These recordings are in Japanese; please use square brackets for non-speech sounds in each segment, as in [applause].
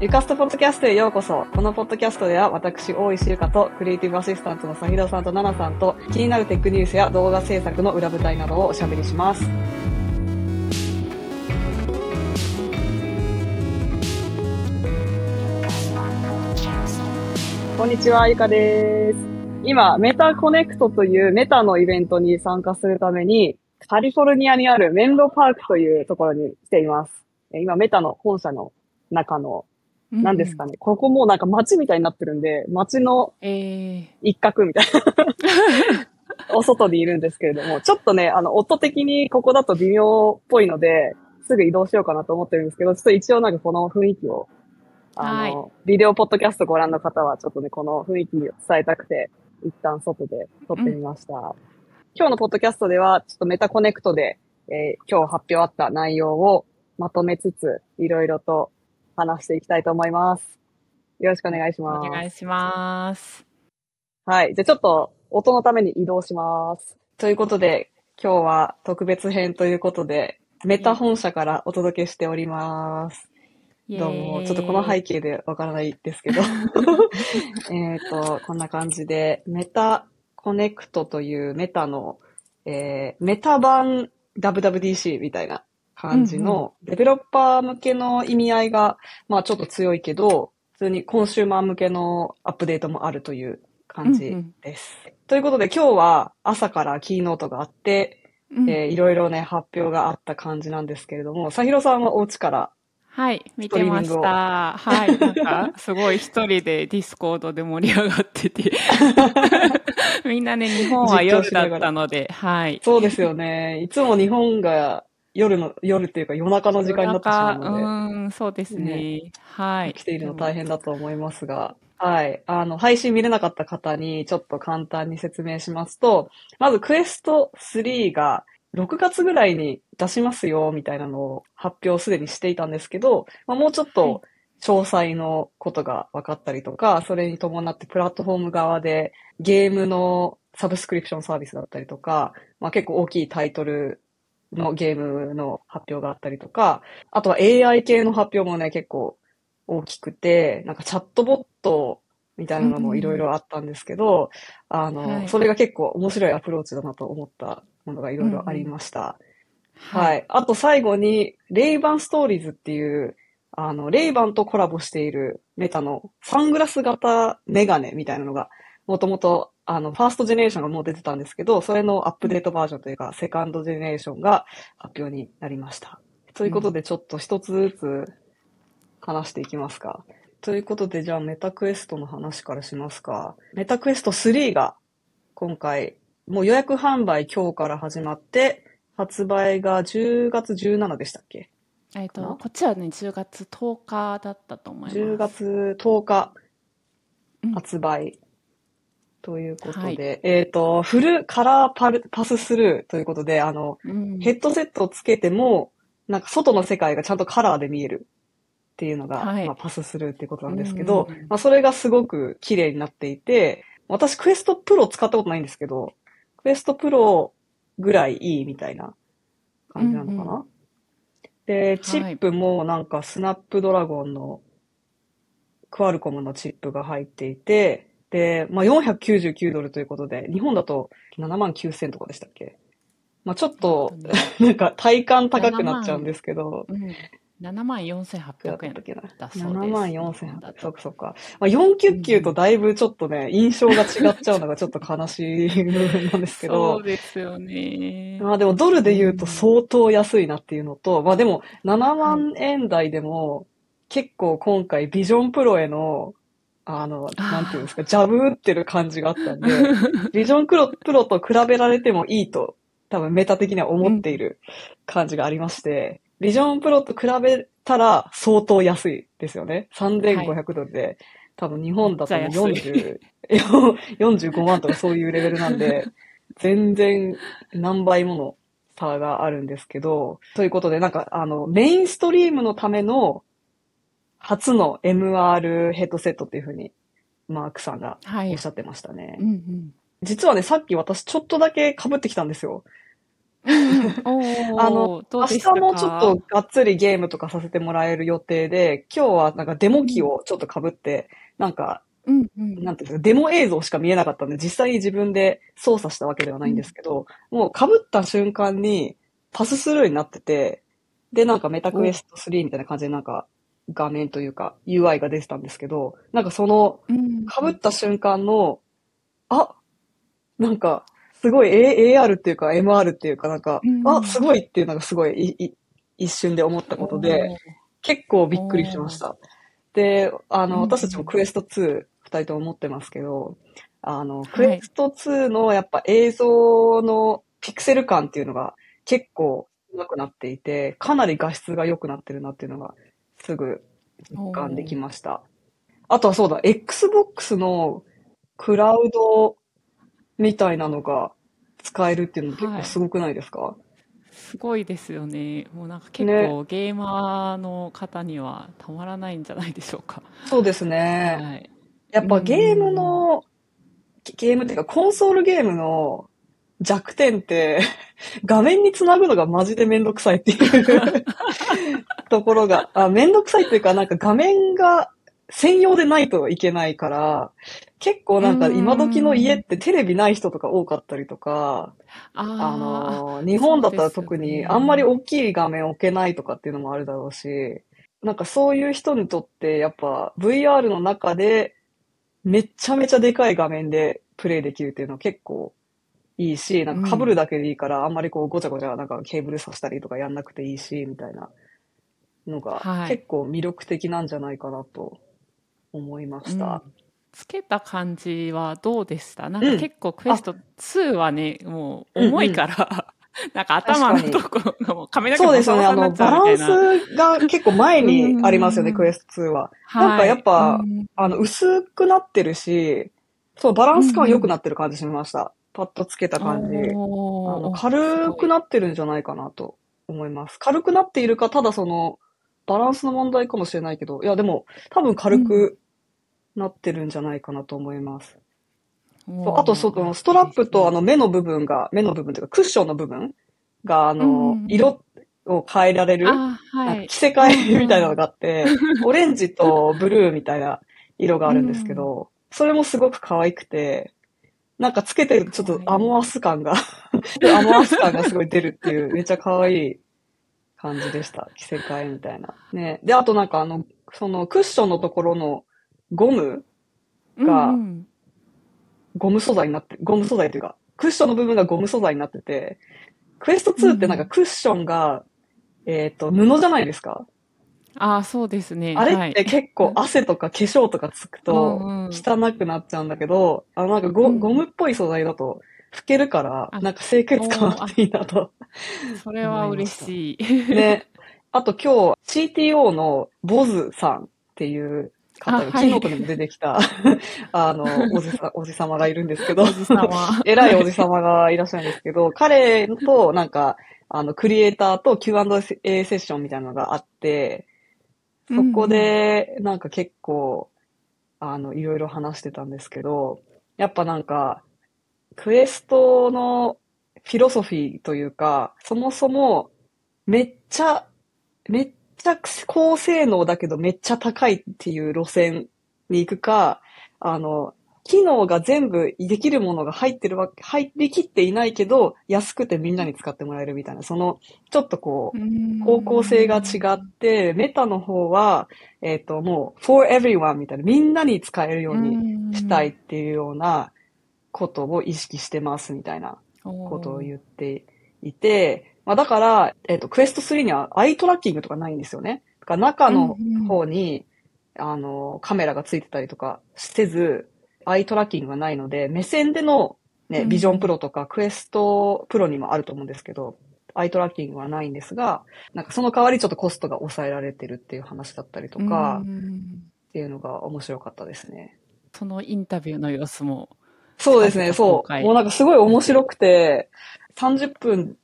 ゆかすとポッドキャストへようこそ。このポッドキャストでは私、大石ゆかとクリエイティブアシスタントのサヒダさんとナナさんと気になるテックニュースや動画制作の裏舞台などをおしゃべりします。こんにちは、ゆかです。今、メタコネクトというメタのイベントに参加するために、カリフォルニアにあるメンロパークというところに来ています。今、メタの本社の中の、何ですかね、ここもうなんか街みたいになってるんで、街のえー、一角みたいな、[laughs] お外にいるんですけれども、ちょっとね、あの、音的にここだと微妙っぽいので、すぐ移動しようかなと思ってるんですけど、ちょっと一応なんかこの雰囲気を、あの、ビデオポッドキャストご覧の方は、ちょっとね、この雰囲気を伝えたくて、一旦外で撮ってみました。今日のポッドキャストでは、ちょっとメタコネクトで、えー今日発表あった内容をまとめつつ、いろいろと話していきたいと思います。よろしくお願いしおます。願いします。はい。じゃあちょっと音のために移動します。ということで、今日は特別編ということで、メタ本社からお届けしております。どうも、ちょっとこの背景でわからないですけど。[laughs] えっと、こんな感じで、メタConnect という Meta の、えー Meta 版 WWDC みたいな感じの、デベロッパー向けの意味合いが、まあちょっと強いけど、普通にコンシューマー向けのアップデートもあるという感じです。ということで今日は朝からキーノートがあって、うんえーいろいろね、発表があった感じなんですけれども、さひろさんはお家からはい、見てました。はい、なんか、すごい一人で Discord で盛り上がってて。[laughs] みんなね、日本は夜だったので、はい。そうですよね。いつも日本が夜の、夜っていうか夜中の時間になってしまうので、うん、そうですね。はい。来ているの大変だと思いますが、はい。あの、配信見れなかった方にちょっと簡単に説明しますと、まずクエスト3が6月ぐらいに出しますよ、みたいなのを発表すでにしていたんですけど、まあ、もうちょっと詳細のことが分かったりとか、それに伴ってプラットフォーム側でゲームのサブスクリプションサービスだったりとか、まあ、結構大きいタイトルのゲームの発表があったりとか、あとは AI 系の発表もね、結構大きくて、なんかチャットボットみたいなのもいろいろあったんですけど、あの、はいそれが結構面白いアプローチだなと思ったものがいろいろありました。はい。あと最後に、レイバンストーリーズっていう、あの、レイバンとコラボしているメタのサングラス型メガネみたいなのが、もともと、あの、ファーストジェネレーションがもう出てたんですけど、それのアップデートバージョンというか、セカンドジェネレーションが発表になりました。ということで、ちょっと一つずつ話していきますか。ということで、じゃあメタクエストの話からしますか。メタクエスト3が今回、もう予約販売今日から始まって、発売が10月17でしたっけ？えっと、こっちはね、10月10日だったと思います。10月10日うん発売ということで、はい。えっ、と、フルカラーパルパススルーということで、あの、うん。ヘッドセットをつけても、なんか外の世界がちゃんとカラーで見えるっていうのが、はい。まあ、パススルーっていうことなんですけど、うんうんうん。まあ、それがすごく綺麗になっていて、私クエストプロ使ったことないんですけど、クエストプロぐらいいいみたいな感じなのかな、うんで、チップもなんかスナップドラゴンのクアルコムのチップが入っていて、で、まあ、499ドルということで、日本だと7万9000とかでしたっけ？まあ、ちょっと、なんか体感高くなっちゃうんですけど、うん、7万いくら4800円だったっけな。だそうです。7万4800そっかそっか。まあ、499とだいぶちょっとね、印象が違っちゃうのがちょっと悲しい [laughs] 部分なんですけそどう、ですよね。まあでもドルで言うと相当安いなっていうのと、まあでも7万円台でも結構今回ビジョンプロへの、あの、なんていうんですか、ジャブ打ってる感じがあったんで、[laughs] ビジョンプロプロと比べられてもいいと多分メタ的には思っている感じがありまして、ビジョンプロと比べたら相当安いですよね。3500ドルで、多分日本だともうめっちゃ40 45 [laughs] 万とかそういうレベルなんで、全然何倍もの差があるんですけど、ということで、なんか、あの、メインストリームのための初の MR ヘッドセットっていうふうに、マークさんがはいおっし。ゃってましたね。うんうん。実はね、さっき私ちょっとだけ被ってきたんですよ。[laughs] あの、明日もちょっとがっつりゲームとかさせてもらえる予定で、今日はなんかデモ機をちょっと被って、なんか、うんうん、なんていうんですか、デモ映像しか見えなかったんで、実際に自分で操作したわけではないんですけど、うん、もう被った瞬間にパススルーになってて、で、なんかメタクエスト3みたいな感じでなんか画面というか UI が出てたんですけど、なんかその、被った瞬間の、あ、なんか、すごい AR っていうか MR っていうかなんか、あ、すごいっていうのがすごいい一瞬で思ったことで、結構びっくりしました。で、あの、私たちもクエスト2、二人とも持ってますけど、あの、クエスト2のやっぱ映像のピクセル感っていうのが結構上手くなっていて、かなり画質が良くなってるなっていうのがすぐ実感できました。あとはそうだ、Xbox のクラウドみたいなのが使えるっていうの結構すごくないですか、はい、すごいですよね。もうなんか結構、ゲーマーの方にはたまらないんじゃないでしょうか。そうですね。はい、やっぱゲームの、ゲームっていうかコンソールゲームの弱点って、[laughs] 画面につなぐのがマジでめんどくさいっていう [laughs] ところが、あめんどくさいっていうか、なんか画面が専用でないといけないから、結構なんか今時の家ってテレビない人とか多かったりとか、あの、日本だったら特にあんまり大きい画面置けないとかっていうのもあるだろうし、なんかそういう人にとってやっぱ VR の中でめちゃめちゃでかい画面でプレイできるっていうのは結構いいし、なんか被るだけでいいから、あんまりこうごちゃごちゃなんかケーブルさせたりとかやんなくていいし、みたいな。のが結構魅力的なんじゃないかなと思いました。うん。つけた感じはどうでした？なんか結構クエスト2はね、うん、もう重いから、うんうん、なんか頭のとこがもう髪の毛そうですよね。あの、バランスが結構前にありますよね、クエスト2は。なんかやっぱ、あの、薄くなってるし、そう、バランス感良くなってる感じしました。パッとつけた感じ。あの軽くなってるんじゃないかなと思います。軽くなっているか、ただその、バランスの問題かもしれないけど、いやでも、多分軽くなってるんじゃないかなと思います。そうあと、その、ストラップとあの目の部分が、目の部分というかクッションの部分が、あの、色を変えられる、はい、着せ替えみたいなのがあって、オレンジとブルーみたいな色があるんですけど、それもすごく可愛くて、なんかつけてるとちょっとアモアス感が [laughs] アモアス感がすごい出るっていう、[laughs] めっちゃ可愛い感じでした。着せ替えみたいな。ね。で、あとなんかあの、そのクッションのところのゴムが、ゴム素材になって、ゴム素材というか、クッションの部分がゴム素材になってて、クエスト2ってなんかクッションが、うん、えっ、ー、と、布じゃないですかああ、そうですね。あれって結構汗とか化粧とかつくと汚くなっちゃうんだけど、あのなんかゴ,、ゴムっぽい素材だと拭けるから、なんか清潔感あっていいなと。それは嬉しい。ね。あと今日 CTO のボズさんっていう方が、キノコにも出てきた、[laughs] あの、おじさ、[laughs] おじさまがいるんですけど。[laughs] 偉いおじさまがいらっしゃるんですけど、彼となんか、あの、クリエイターと Q&A セッションみたいなのがあって、そこで、なんか結構、あの、いろいろ話してたんですけど、やっぱなんか、クエストのフィロソフィーというか、そもそも、めっちゃ、めっちゃ高性能だけどめっちゃ高いっていう路線に行くか、あの、機能が全部できるものが入ってるわけ、入りきっていないけど、安くてみんなに使ってもらえるみたいな、その、ちょっとこう、方向性が違って、メタの方は、えっ、ー、と、もう、for everyone みたいな、みんなに使えるようにしたいっていうようなことを意識してますみたいなことを言っていて、まあだから、えっ、ー、と、クエスト3にはアイトラッキングとかないんですよね。だから中の方に、あの、カメラがついてたりとかせず、アイトラッキングがないので、目線でのね、ビジョンプロとかクエストプロにもあると思うんですけど、アイトラッキングはないんですが、なんかその代わりちょっとコストが抑えられてるっていう話だったりとか、っていうのが面白かったですね。そのインタビューの様子も。そうですね、そう。もうなんかすごい面白くて、30分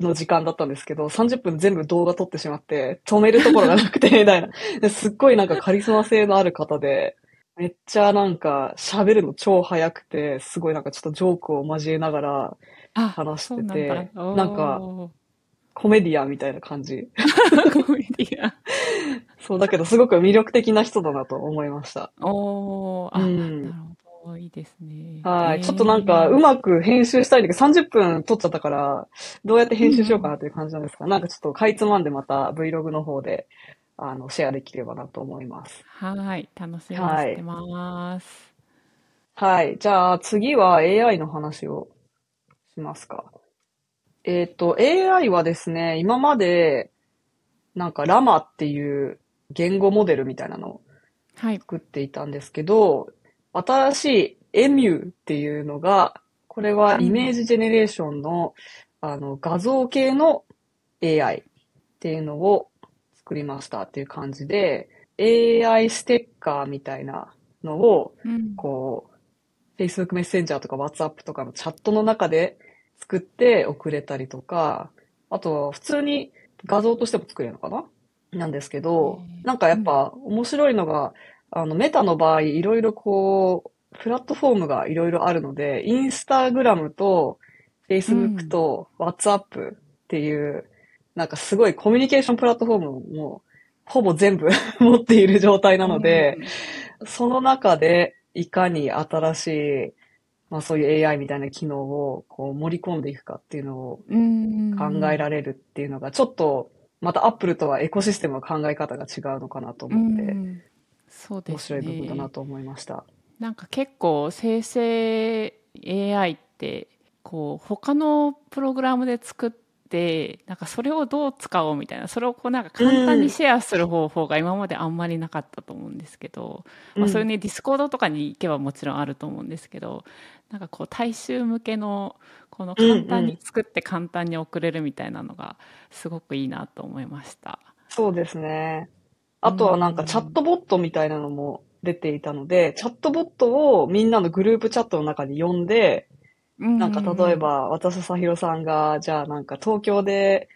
の時間だったんですけど、30分全部動画撮ってしまって、止めるところがなくて、みたいな。すっごいなんかカリスマ性のある方で、めっちゃなんか喋るの超早くて、すごいなんかちょっとジョークを交えながら話してて、なんなんか、コメディアンみたいな感じ。[laughs] コメディアン。そう、だけどすごく魅力的な人だなと思いました。おー、あ、うん、なるほど。いいですね。はい。ちょっとなんか、うまく編集したいんだけど、30分撮っちゃったから、どうやって編集しようかなという感じなんですか、うん、なんかちょっとかいつまんでまた Vlog の方で、あの、シェアできればなと思います。はい。楽しみにしてます。はい。はい、じゃあ次は AI の話をしますか。えっ、ー、と、AI はですね、今まで、なんかラマっていう言語モデルみたいなのを作っていたんですけど、はい、新しいエミューっていうのが、これはイメージジェネレーションの、あの、画像系の AI っていうのを作りましたっていう感じで、AI ステッカーみたいなのを、こう、Facebook メッセンジャーとか WhatsApp とかのチャットの中で作って送れたりとか、あと、普通に画像としても作れるのかな？なんですけど、なんかやっぱ面白いのが、あの、メタの場合、いろいろこう、プラットフォームがいろいろあるので、インスタグラムと、フェイスブックと、WhatsApp っていう、なんかすごいコミュニケーションプラットフォームも、ほぼ全部 [laughs] 持っている状態なので、その中で、いかに新しいまあそういう AI みたいな機能をこう盛り込んでいくかっていうのを考えられるっていうのが、ちょっとまたアップルとはエコシステムの考え方が違うのかなと思って、そうです、ね、面白い部分だなと思いました。なんか結構生成 AI ってこう他のプログラムで作っってなんかそれをどう使おうみたいなそれをこうなんか簡単にシェアする方法が今まであんまりなかったと思うんですけど、うん、まあ、そういうね Discord とかに行けばもちろんあると思うんですけどなんかこう大衆向けのこの簡単に作って簡単に送れるみたいなのがすごくいいなと思いました。そうですね。あとはなんかチャットボットみたいなのも出ていたので、チャットボットをみんなのグループチャットの中に呼んで、なんか例えば、私とさひろさんが、じゃあなんか東京で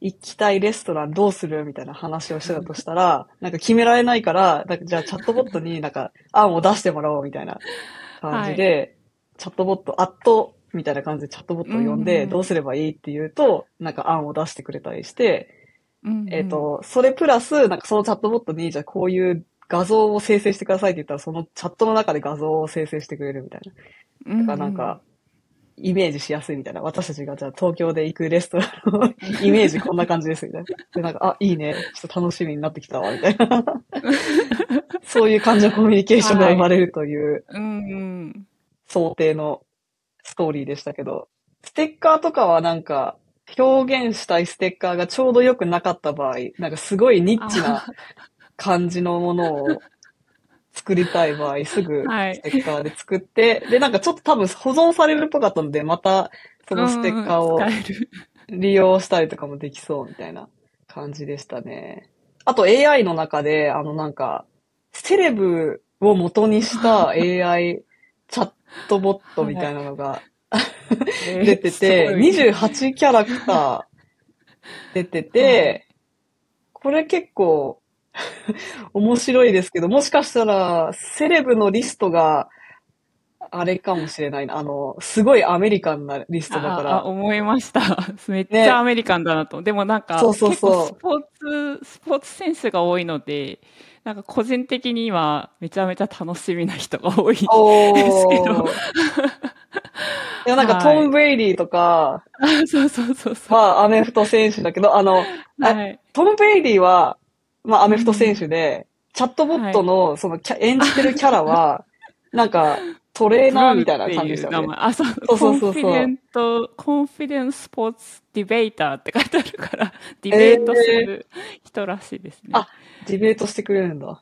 行きたいレストランどうするみたいな話をしてたとしたら、[laughs] なんか決められないから、なんかじゃあチャットボットになんか案を出してもらおうみたいな感じで、はい、チャットボット、アットみたいな感じでチャットボットを呼んで、どうすればいいって言うと、なんか案を出してくれたりして、えっ、と、それプラス、なんかそのチャットボットに、じゃあこういう画像を生成してくださいって言ったら、そのチャットの中で画像を生成してくれるみたいな。だからなん。か、イメージしやすいみたいな。私たちがじゃあ東京で行くレストランの [laughs] イメージこんな感じですみたいな。で、なんか、あ、いいね。ちょっと楽しみになってきたわ、みたいな。[laughs] そういう感じのコミュニケーションが生まれるという想定のストーリーでしたけど、ステッカーとかはなんか、表現したいステッカーがちょうど良くなかった場合、なんかすごいニッチな感じのものを作りたい場合、すぐ [laughs] ステッカーで作って、はい、で、なんかちょっと多分保存されるっぽかったので、またそのステッカーを利用したりとかもできそうみたいな感じでしたね。あと AI の中で、あのなんか、セレブを元にした [laughs] AI チャットボットみたいなのが、はい、[laughs] 出てて、28キャラクター出てて、これ結構 [laughs] 面白いですけど、もしかしたら、セレブのリストが、あれかもしれないな。あの、すごいアメリカンなリストだから。あ思いました。[laughs] めっちゃアメリカンだなと。ね、でもなんか、そうそうそう。スポーツ、スポーツ選手が多いので、なんか個人的にはめちゃめちゃ楽しみな人が多いんですけど。[laughs] いや、なんかトム・ブレイディとか、そうそうそうそう。まあ、アメフト選手だけど、あの、はい、トム・ブレイディは、まあ、アメフト選手で、チャットボットの、その、演じてるキャラは、[laughs] なんか、トレーナーみたいな感じでしたよね。あ、そうそうそうそう。コンフィデン t, confident sports deba ter って書いてあるから、ディベートする人らしいですね。えー、あ、ディベートしてくれるんだ。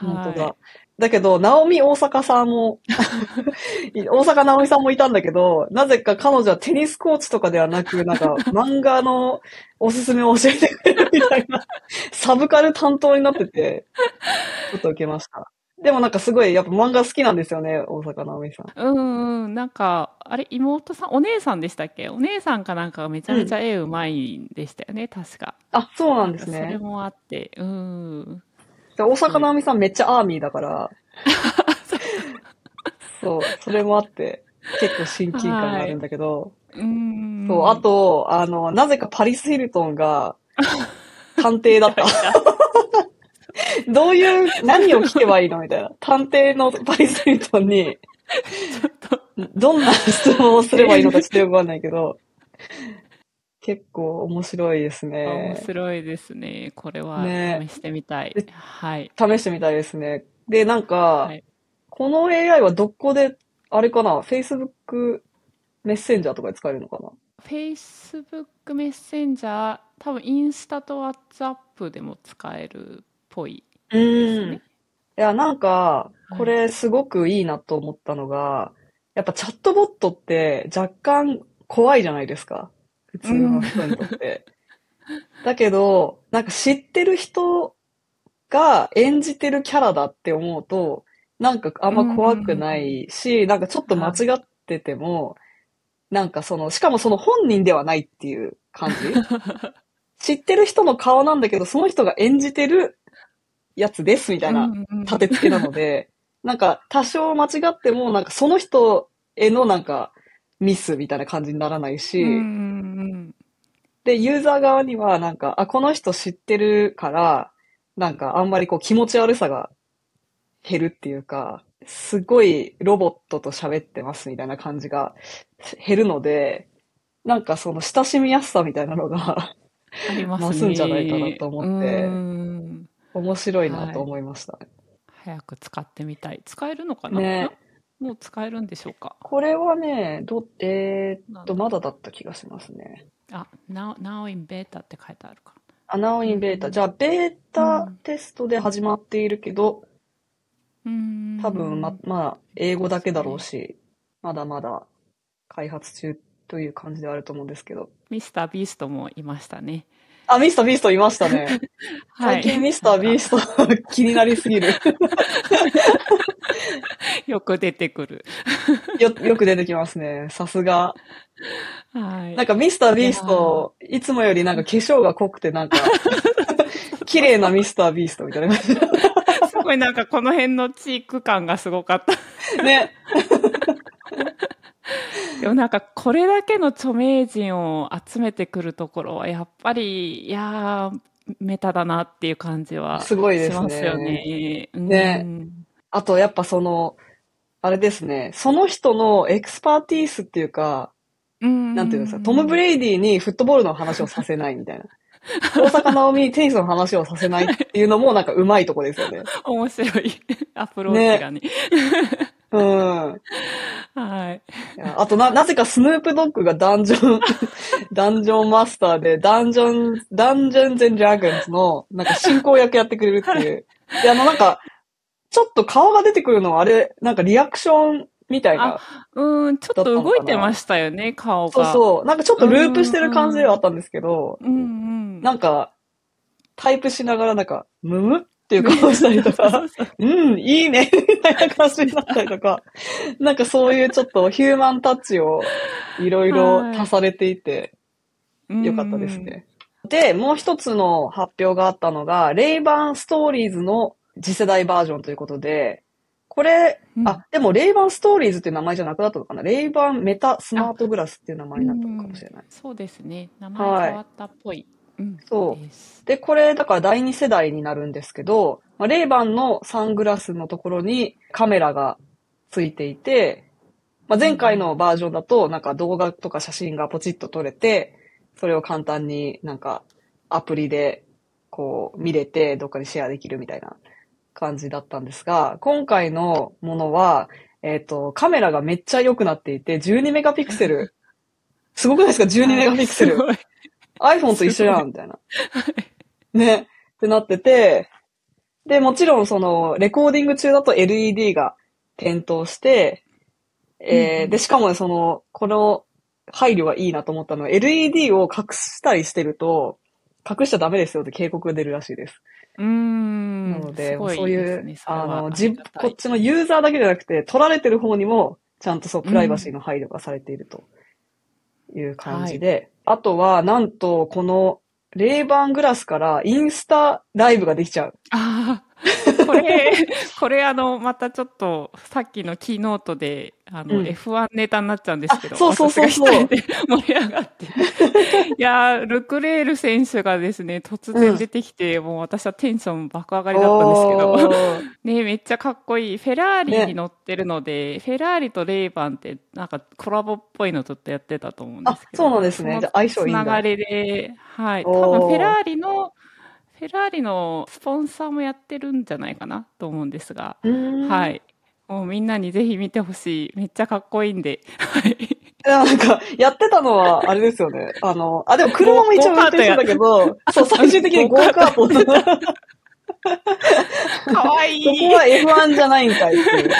本当だ。だけど、ナオミ大阪さんも [laughs] 大阪ナオミさんもいたんだけど、なぜか彼女はテニスコーチとかではなく、なんか漫画のおすすめを教えてくれるみたいな、サブカル担当になってて、ちょっと受けました。でもなんかすごい、やっぱ漫画好きなんですよね、大阪直美さん。うんうん、なんか、あれ、妹さん、お姉さんでしたっけ？お姉さんかなんかがめちゃめちゃ絵うまいんでしたよね、うん、確か。あ、そうなんですね。それもあって、うん。大阪直美さんめっちゃアーミーだから、そう、それもあって、結構親近感があるんだけど、うん。そう、あ、と、あの、なぜかパリス・ヒルトンが [laughs] 探偵だった。[laughs] どういう、何を聞けばいいのみたいな。探偵のパリス・ヒルトンに、どんな質問をすればいいのかちょっとよくわかんないけど、結構面白いです面ね。白いですね。これはね試してみたい。ではい。試してみたいですね。で、なんか、はいこの AI はどこで、あれかな ?Facebook メッセンジャーとかで使えるのかな？Facebook メッセンジャー、多分インスタと WhatsApp でも使えるっぽい。うん。ねいや、なんか、はいこれすごくいいなと思ったのが、やっぱチャットボットって若干怖いじゃないですか。普通の人にとって。だけど、なんか知ってる人が演じてるキャラだって思うと、なんかあんま怖くないし、なんかちょっと間違ってても、なんかその、しかもその本人ではないっていう感じ。[laughs] 知ってる人の顔なんだけど、その人が演じてるやつですみたいな立て付けなので、なんか多少間違っても、なんかその人へのなんかミスみたいな感じにならないし、うんうんで、ユーザー側にはなんか、あ、この人知ってるから、なんかあんまりこう気持ち悪さが減るっていうか、すごいロボットと喋ってますみたいな感じが減るので、なんかその親しみやすさみたいなのがありますね。増すんじゃないかなと思ってうん面白いなと思いました。早く使ってみたい。使えるのかな、ねもう使えるんでしょうか？これはね、ど、えーっと、まだだった気がしますね。あ、now, now in beta って書いてあるかアナウインベータ。じゃあ、ベータテストで始まっているけど、ら。うん。多分ま、まあ、英語だけだろうし、まだまだ開発中という感じではあると思うんですけど。ミスタービーストもいましたね。あ、ミスタービーストいましたね。[laughs] はい最近ミスタービースト [laughs] 気になりすぎる。[laughs] [laughs] よく出てくる。[laughs] よ、よく出てきますね。さすが。はい。なんかミスタービースト、いつもよりなんか化粧が濃くてなんか、[laughs] 綺麗なミスタービーストみたいな感じ。すごいなんかこの辺のチーク感がすごかった。ね。でもなんかこれだけの著名人を集めてくるところはやっぱり、いやー、 Meta だなっていう感じはすごいですねしますよね。ねうんあと、やっぱその、あれですね、その人の expertise っていうか、うん。なんていうんですか、トム・ブレイディにフットボールの話をさせないみたいな。[laughs] 大坂なおみにテニスの話をさせないっていうのもなんかうまいとこですよね。面白い [laughs] アプローチがね。うん。[laughs] はい。あとな、なぜかスヌープドッグがダンジョン、ダンジョンマスターで、ダンジョン、ダンジョンズ・ドラゴンズの、なんか進行役やってくれるっていう。で、あのなんか、ちょっと顔が出てくるのはあれ、なんかリアクションみたいな。うん、ちょっと動いてましたよね、顔が。そうそう。なんかちょっとループしてる感じではあったんですけど、うんうん。なんか、タイプしながらなんか、むむっていう顔したりとか、[laughs] うん、いいね、みたいな感じになったりとか、[laughs] なんかそういうちょっとヒューマンタッチをいろいろ足されていて、よかったですね。で、もう一つの発表があったのが、レイバンストーリーズの次世代バージョンということで、これ、うんあ、でもレイバンストーリーズっていう名前じゃなくなったのかな？レイバンメタスマートグラスっていう名前になったのかもしれない。そうですね。名前変わったっぽい。うん。そうでこれ、だから第二世代になるんですけど、まあ、レイバンのサングラスのところにカメラがついていて、まあ、前回のバージョンだと、なんか動画とか写真がポチッと撮れて、それを簡単になんかアプリでこう見れて、どっかにシェアできるみたいな感じだったんですが、今回のものは、えっ、と、カメラがめっちゃ良くなっていて、12 [laughs] メガピクセル。すごくないですか ?12 メガピクセル。iPhone と一緒やん、みたいな。ね。ってなってて、で、もちろんその、レコーディング中だと LED が点灯して、えーうんで、しかもね、その、この配慮がいいなと思ったのは、LED を隠したりしてると、隠しちゃダメですよって警告が出るらしいです。うーん。なので、すごそういう、あの、あじりがたい。こっちのユーザーだけじゃなくて、撮られてる方にも、ちゃんとそう、プライバシーの配慮がされていると。いう感じで、あとは、なんと、この、レイバングラスからインスタライブができちゃう。ああ、これ、[laughs] これあの、またちょっと、さっきのキーノートで、あの、うん。F1 ネタになっちゃうんですけど、あそうそうそうそう。盛り上がって。[laughs] いやー、ルクレール選手がですね、突然出てきて、もう私はテンション爆上がりだったんですけど、[laughs] ねめっちゃかっこいい。フェラーリに乗ってるので、フェラーリとレイバンって、なんかコラボっぽいのちょっとやってたと思うんですけど。あそうなんですね。じゃあ相性いいんだ。つながりで、はい。多分フェラーリの、フェラーリのスポンサーもやってるんじゃないかなと思うんですが、はい。もうみんなにぜひ見てほしい。めっちゃかっこいいんで。はい。いや、なんか、やってたのは、あれですよね。[laughs] あの、あ、でも車も一応運転してたけど、[laughs] そう、最終的にゴーカート。そこかわいい。は F1 じゃないんかいっていう。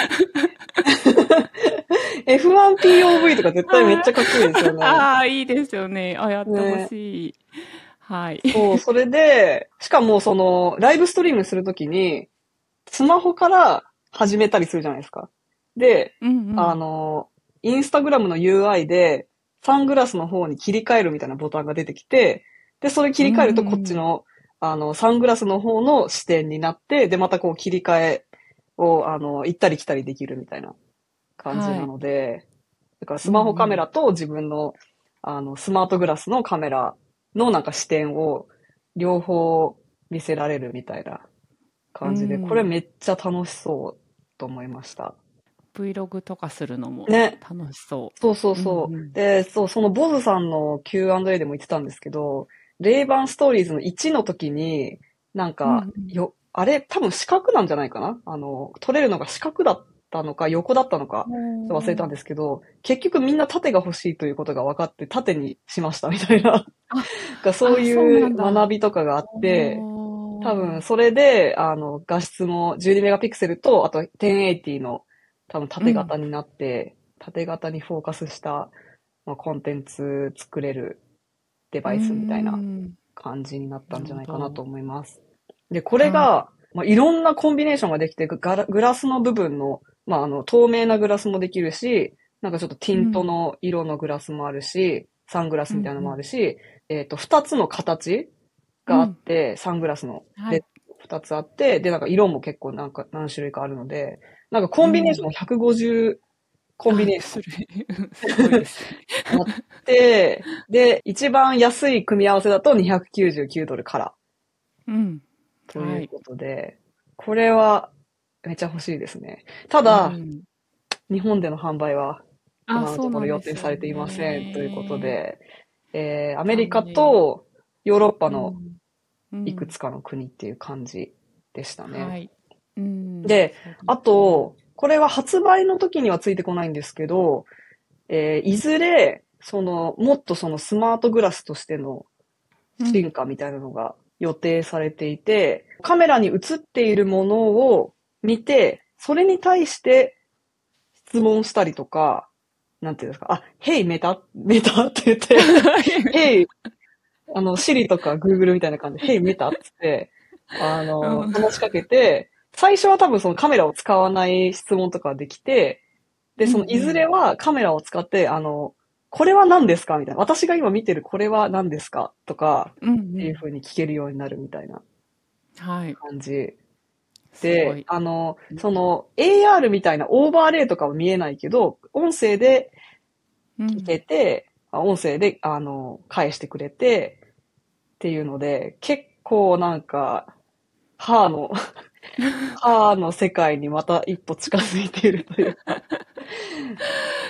F1POV とか絶対めっちゃかっこいいですよね。[laughs] ああ、いいですよね。あ、やってほしい。はい。そう、それで、しかもその、ライブストリームするときに、スマホから始めたりするじゃないですか。で、うんうん。あの、インスタグラムの UI で、サングラスの方に切り替えるみたいなボタンが出てきて、で、それ切り替えるとうんこっちの、あの、サングラスの方の視点になって、で、またこう切り替えを、あの、行ったり来たりできるみたいな感じなので、だからスマホカメラと自分の、あの、スマートグラスのカメラのなんか視点を両方見せられるみたいな感じで、うん。これめっちゃ楽しそうと思いました。Vlog とかするのもね。楽しそそうそうそう。うんうん。で、そう、そのボズさんの Q&A でも言ってたんですけど、レイバンストーリーズの1の時に、なんか、うんうん。よ、あれ、多分四角なんじゃないかな？あの、撮れるのが四角だったのか、横だったのか、う。忘れたんですけど、結局みんな縦が欲しいということが分かって、縦にしましたみたいな。がそういそう学びとかがあって、多分、それで、あの、画質も12メガピクセルと、あと1080の多分縦型になって、縦型にフォーカスした、まあ、コンテンツ作れるデバイスみたいなうん感じになったんじゃないかなと思います。で、これが、まあ、いろんなコンビネーションができて、ガラグラスの部分の、まあ、あの、透明なグラスもできるし、なんかちょっとティントの色のグラスもあるし、サングラスみたいなのもあるし、えっ、と、二つの形があって、サングラスの。はいで、二つあって、で、なんか色も結構なんか何種類かあるので、なんかコンビネーションも150コンビネーションョン。すごいですね。あって、で、一番安い組み合わせだと299ドルからうん。ということで、これはめっちゃ欲しいですね。ただ、うん。日本での販売は今のところ予定されていませんということで、えーアメリカとヨーロッパのうん。いくつかの国っていう感じでしたね。はい。うん。で、あと、これは発売の時にはついてこないんですけど、えーいずれ、その、もっとそのスマートグラスとしての進化みたいなのが予定されていて、カメラに映っているものを見て、それに対して質問したりとか、なんていうんですか、あ、Hey メタメタって言って、[laughs] Hey あの、シリとか Google みたいな感じで、Hey メタって言って、あの、うん。話しかけて、最初は多分そのカメラを使わない質問とかできて、で、そのいずれはカメラを使って、あの、これは何ですか？みたいな。私が今見てるこれは何ですか？とか、うん。っていう風に聞けるようになるみたいなはい。感じ。でい、。あの、その AR みたいなオーバーレイとかは見えないけど、音声でうん聞けて、あ音声で、あの、返してくれて、っていうので、結構なんか、歯の、[laughs] 歯の世界にまた一歩近づいているというか。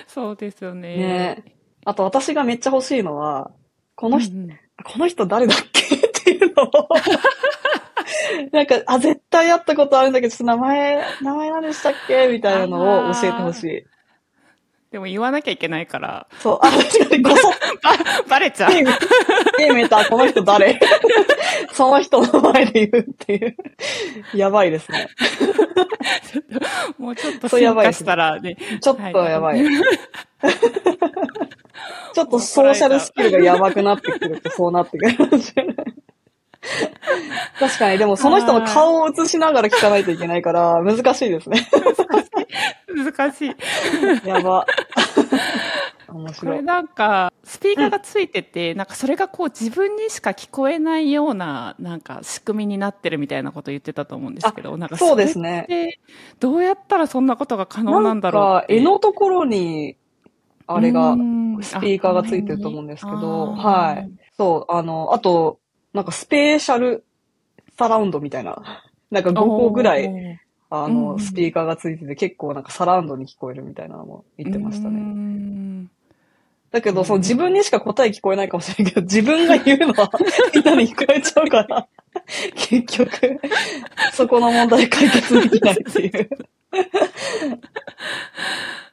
そうですよね。ねあと私がめっちゃ欲しいのは、この人、うんうんこの人誰だっけ？っていうのを、[laughs] [laughs] なんか、あ、絶対会ったことあるんだけど、ちょっと名前、名前何でしたっけ？みたいなのを教えてほしい。でも言わなきゃいけないから、そう、あ、確かに、こそっ [laughs] ば、バレちゃう。て、ゲーメーター、この人誰？[laughs] その人の前で言うっていう。やばいですね。もうちょっとそうやばい進化したらね。ちょっとやばい。ちょっとソーシャルスキルがやばくなってくるとそうなってくるかもしれない。確かに、でもその人の顔を映しながら聞かないといけないから、難しいですね。難しい。やば。[laughs] 面こ白い。れなんか、スピーカーがついてて、なんかそれがこう自分にしか聞こえないような、なんか仕組みになってるみたいなことを言ってたと思うんですけど、なんかそうですね。どうやったらそんなことが可能なんだろうなんか、って絵のところに、あれがう、んスピーカーがついてると思うんですけど、あはい。そう、あの、あと、なんかスペーシャルサラウンドみたいな、なんか5個ぐらい、いあうんの、スピーカーがついてて、結構なんかサラウンドに聞こえるみたいなのも言ってましたね。ね。だけど、その自分にしか答え聞こえないかもしれないけど、自分が言うのはみんなに聞こえちゃうから、結局、そこの問題解決できないっていう。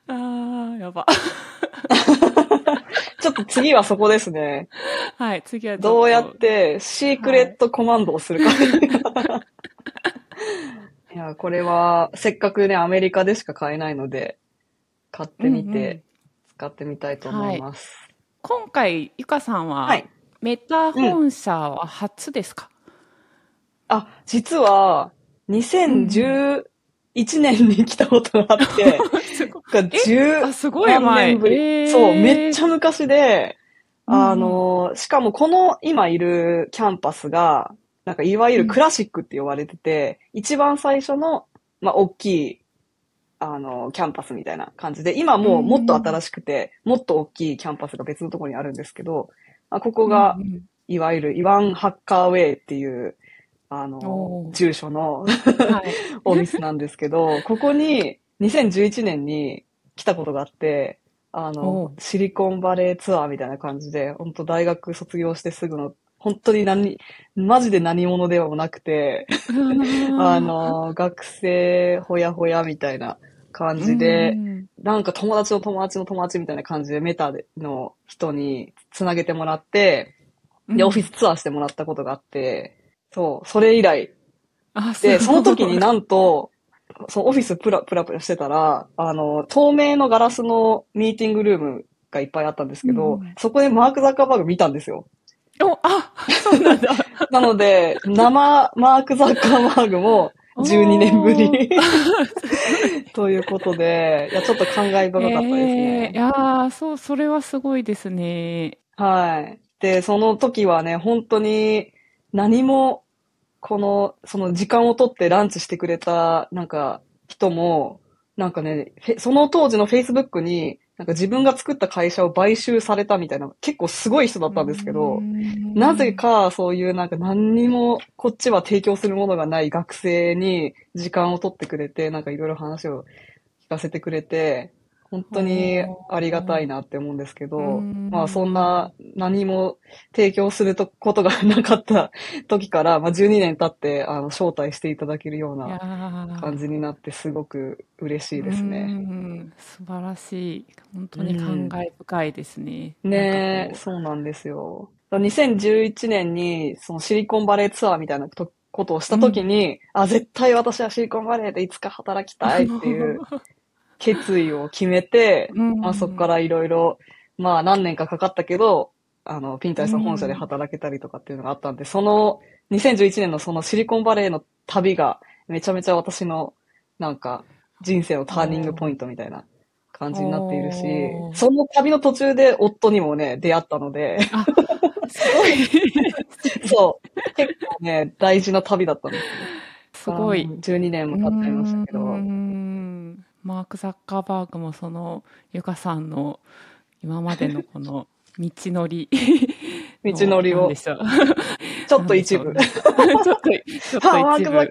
ああ、やば。[laughs] ちょっと次はそこですね。はい、次はどうやってシークレットコマンドをするか。[laughs] いや、これは、せっかくね、アメリカでしか買えないので、買ってみうんうんて、使ってみたいと思います。今回、ゆかさんは、はい。メタ本社は初ですか、あ、実は、2011年に来たことがあって、[laughs] すごい。が10あ、すごい前。ぶり。えー。そう、めっちゃ昔で、うんうん。あの、しかもこの今いるキャンパスが、なんかいわゆるクラシックって呼ばれてて、一番最初の、まあ、大きい、あの、キャンパスみたいな感じで、今もうもっと新しくて、もっと大きいキャンパスが別のところにあるんですけど、まあ、ここがう、ん。いわゆるイワン・ハッカーウェイっていう、あおのー、住所のうんはい。[laughs] オフィスなんですけど、ここに2011年に来たことがあって、あおの、シリコンバレーツアーみたいな感じで、本当大学卒業してすぐの、本当に何、マジで何者ではなくて、あの、学生ほやほやみたいな感じで、うん。なんか友達の友達の友達みたいな感じでメタの人に繋げてもらって、で、オフィスツアーしてもらったことがあって、そう、それ以来あ、そごいの時になんと、そのオフィスプラプラプラしてたら、あの、透明のガラスのミーティングルームがいっぱいあったんですけど、うんそこでマーク・ザッカーバーグ見たんですよ。お、あ、そうなんだ。[laughs] なので、生マーク・ザッカーバーグも12年ぶり [laughs] ということで、いや、ちょっと感慨深かったですえーいね。やーそう、それはすごいですね。はい。で、その時はね、本当に何も、この、その時間をとってランチしてくれた、なんか、人も、なんかね、その当時の Facebook に、なんか自分が作った会社を買収されたみたいな、結構すごい人だったんですけど、なぜ、かそういうなんか何にもこっちは提供するものがない学生に時間を取ってくれて、なんかいろいろ話を聞かせてくれて、本当にありがたいなって思うんですけど、うんまあそんな何も提供するとことがなかった [laughs] 時から、まあ12年経ってあの招待していただけるようなー感じになってすごく嬉しいですうね。ん素晴らしい。本当に感慨深いですね。ねえ、かこそうなんですよ。2011年に、そのシリコンバレーツアーみたいなことをしたときに、あ、絶対私はシリコンバレーでいつか働きたいっていう [laughs] 決意を決めて、うんまあそこからいろいろ、まあ何年かかかったけど、あの、ピンタイさん本社で働けたりとかっていうのがあったんで、その2011年のそのシリコンバレーの旅がめちゃめちゃ私のなんか人生のターニングポイントみたいな感じになっているしその旅の途中で夫にもね、出会ったので、あすごい。[laughs] そう、結構ね、大事な旅だったんですよ。すごいあ。の12年も経っちゃいましたけど。うーんマーク・ザッカーバーグもそのゆかさんの今までのこの [laughs] 道のり道のりを [laughs] ちょっと一部。ちょっと、ちょっと一。部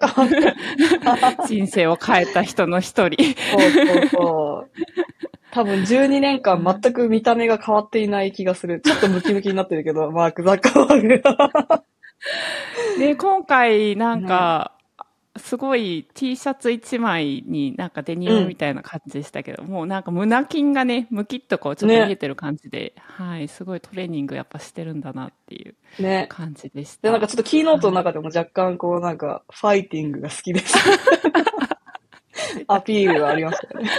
人生を変えた人の一人。そうそうそう。多分12年間全く見た目が変わっていない気がする。ちょっとムキムキになってるけど、マーク・ザッカーバーグ。で、今回なんか、すごい T シャツ1枚になんかデニムみたいな感じでしたけど、もうなんか胸筋がね、ムキッとこうちょっと見えてる感じで、はい、すごいトレーニングやっぱしてるんだなっていうね。感じでした。で、なんかちょっとキーノートの中でも若干こうなんか、ファイティングが好きです。[laughs] アピールがありましたよね。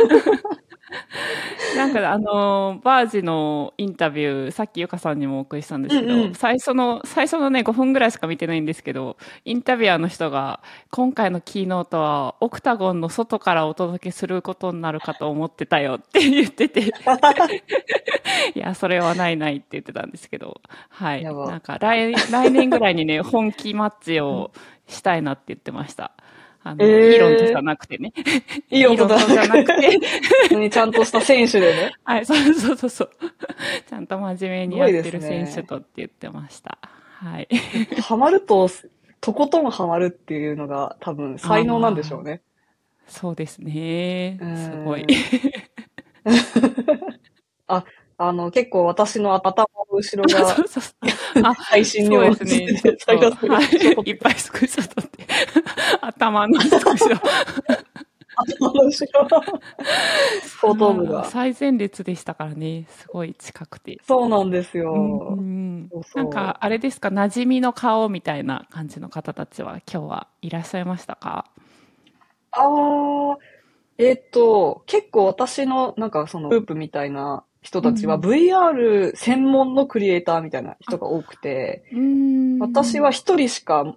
なんかあのバージのインタビューさっきゆかさんにもお送りしたんですけど、うんうん。最初の最初のね5分ぐらいしか見てないんですけどインタビュアーの人が今回のキーノートはオクタゴンの外からお届けすることになるかと思ってたよって言ってて。[laughs] いやそれはないないって言ってたんですけど。はい。なんか来来年ぐらいにね本気マッチをしたいなって言ってました。あの、えーイーロンとじゃなくてね。イーロンとじゃなくて。ちゃんとした選手でね。[laughs] はい、そうそうそうそう。ちゃんと真面目にやってる選手とって言ってました。はい。ハマると、とことんハマるっていうのが多分才能なんでしょうね。そうですねうん。すごい。[laughs] [laughs] あ、あの、結構私の頭の後ろが [laughs] そうそうそう。あ、配信にもそうですね。[laughs] い。いっぱいスクショ撮って。頭のスクショ。頭の後ろが後頭部が。最前列でしたからね。すごい近くて。そうなんですよ。うんうんそうそうなんか、あれですか、馴染みの顔みたいな感じの方たちは今日はいらっしゃいましたか？ああ、えっと、結構私のなんかそのグループみたいな人たちはうん。VR 専門のクリエイターみたいな人が多くて、うーん。私は一人しか、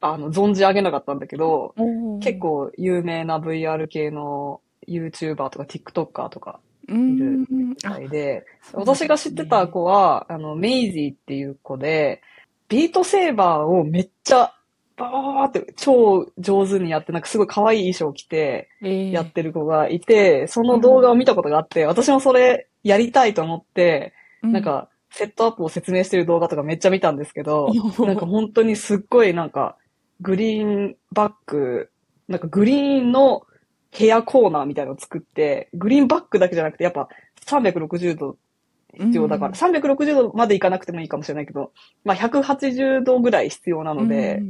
あの、存じ上げなかったんだけど、結構有名な VR 系の YouTuber とか TikToker とかうーんみあたいで、私が知ってた子は、あの、メイジーっていう子で、ビートセーバーをめっちゃ、バーって超上手にやって、なんかすごい可愛い衣装を着てえー。やってる子がいて、その動画を見たことがあって、私もそれやりたいと思って、なん、か、セットアップを説明してる動画とかめっちゃ見たんですけど、う。んなんか本当にすっごいなんか、グリーンバック、なんかグリーンのヘアコーナーみたいなのを作って、グリーンバックだけじゃなくて、やっぱ360度必要だから、うん。360度までいかなくてもいいかもしれないけど、まあ180度ぐらい必要なので、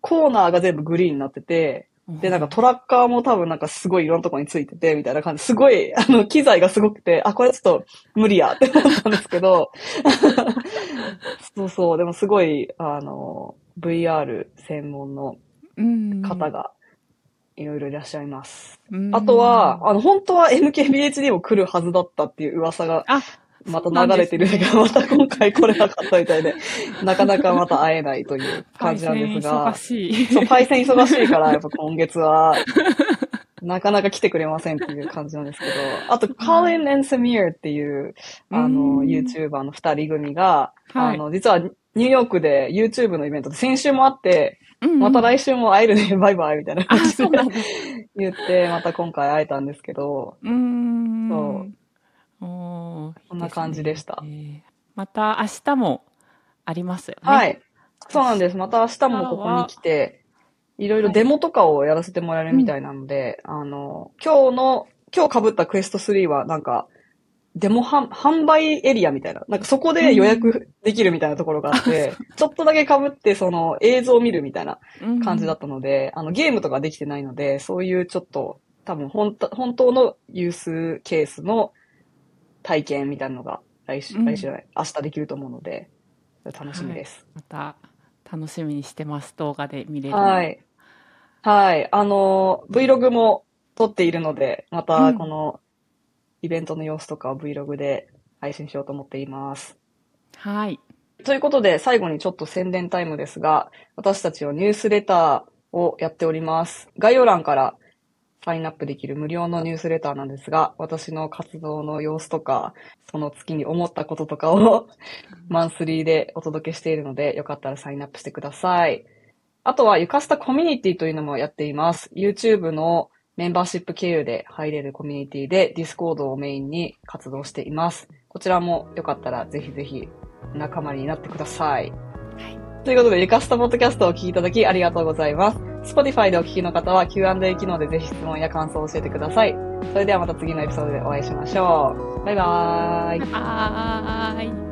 コーナーが全部グリーンになってて、うんで、なんかトラッカーも多分なんかすごいいろんなところについてて、みたいな感じ。すごい、あの、機材がすごくて、あ、これちょっと無理やって思ったんですけど、そうそう、でもすごい、あの、VR 専門のうん方がいろいろいらっしゃいます。うんあとは、あの、本当は MKBHD も来るはずだったっていう噂があ、また流れてるのが、また今回来れなかったみたいで、なかなかまた会えないという感じなんですが。忙、しい。そう、パイセン忙しいから、やっぱ今月は、なかなか来てくれませんっていう感じなんですけど、あと、カーリン・エン・セミーっていう、あうの、ん。YouTuber の二人組が、はい。あの、実はニューヨークで YouTube のイベントで先週もあって、うんまた来週も会えるね、バイバイみたいなあ、感じで。言って、また今回会えたんですけど、うーん。そうこんな感じでした。ねまた明日もありますよね。はい。そうなんです。また明日もここに来て、いろいろデモとかをやらせてもらえるみたいなので、あの、今日の、今日被ったクエスト3はなんか、デモ販販売エリアみたいな、なんかそこで予約できるみたいなところがあって、[laughs] ちょっとだけ被ってその映像を見るみたいなうん。感じだったので、あのゲームとかできてないので、そういうちょっと多分本当本当のユースケースの体験みたいなのが来週、うん来週じゃない、明日できると思うので、楽しみです。また楽しみにしてます。動画で見れるの。はい。はい。あの、Vlog も撮っているので、またうんこのイベントの様子とかを Vlog で配信しようと思っています。はい。ということで、最後にちょっと宣伝タイムですが、私たちはニュースレターをやっております。概要欄からサインアップできる無料のニュースレターなんですが、私の活動の様子とか、その月に思ったこととかをマンスリーでお届けしているので、よかったらサインアップしてください。あとは、ゆかしたコミュニティというのもやっています。YouTube のメンバーシップ経由で入れるコミュニティで、Discord をメインに活動しています。こちらもよかったらぜひぜひ仲間になってください。ということで、ゆかしたポッドキャストをお聞きいただきありがとうございます。Spotify でお聞きの方は Q&A 機能でぜひ質問や感想を教えてください。それではまた次のエピソードでお会いしましょう。バイバーイ。はーい。